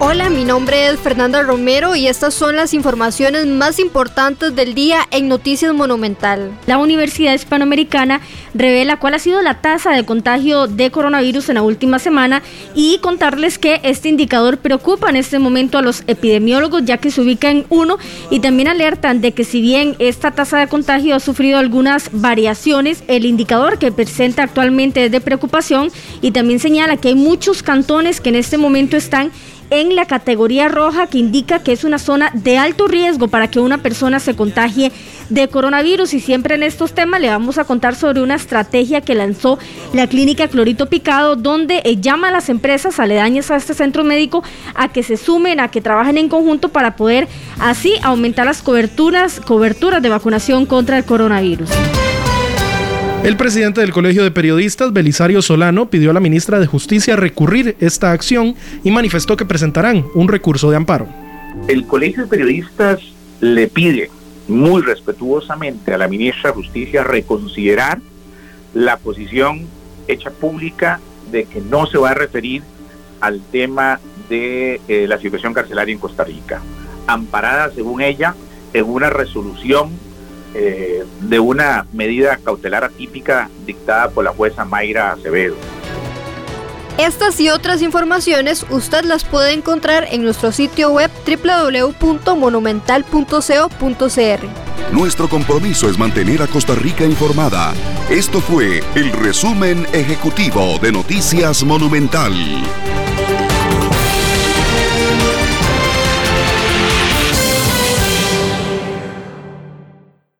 Hola, mi nombre es Fernanda Romero y estas son las informaciones más importantes del día en Noticias Monumental. La Universidad Hispanoamericana revela cuál ha sido la tasa de contagio de coronavirus en la última semana y contarles que este indicador preocupa en este momento a los epidemiólogos ya que se ubica en uno y también alertan de que si bien esta tasa de contagio ha sufrido algunas variaciones, el indicador que presenta actualmente es de preocupación y también señala que hay muchos cantones que en este momento están en la categoría roja que indica que es una zona de alto riesgo para que una persona se contagie de coronavirus y siempre en estos temas le vamos a contar sobre una estrategia que lanzó la clínica Clorito Picado donde llama a las empresas aledañas a este centro médico a que se sumen, a que trabajen en conjunto para poder así aumentar las coberturas, coberturas de vacunación contra el coronavirus. El presidente del Colegio de Periodistas, Belisario Solano, pidió a la ministra de Justicia recurrir esta acción y manifestó que presentarán un recurso de amparo. El Colegio de Periodistas le pide muy respetuosamente a la ministra de Justicia reconsiderar la posición hecha pública de que no se va a referir al tema de eh, la situación carcelaria en Costa Rica, amparada, según ella, en una resolución eh, de una medida cautelar atípica dictada por la jueza Mayra Acevedo. Estas y otras informaciones usted las puede encontrar en nuestro sitio web www.monumental.co.cr. Nuestro compromiso es mantener a Costa Rica informada. Esto fue el resumen ejecutivo de Noticias Monumental.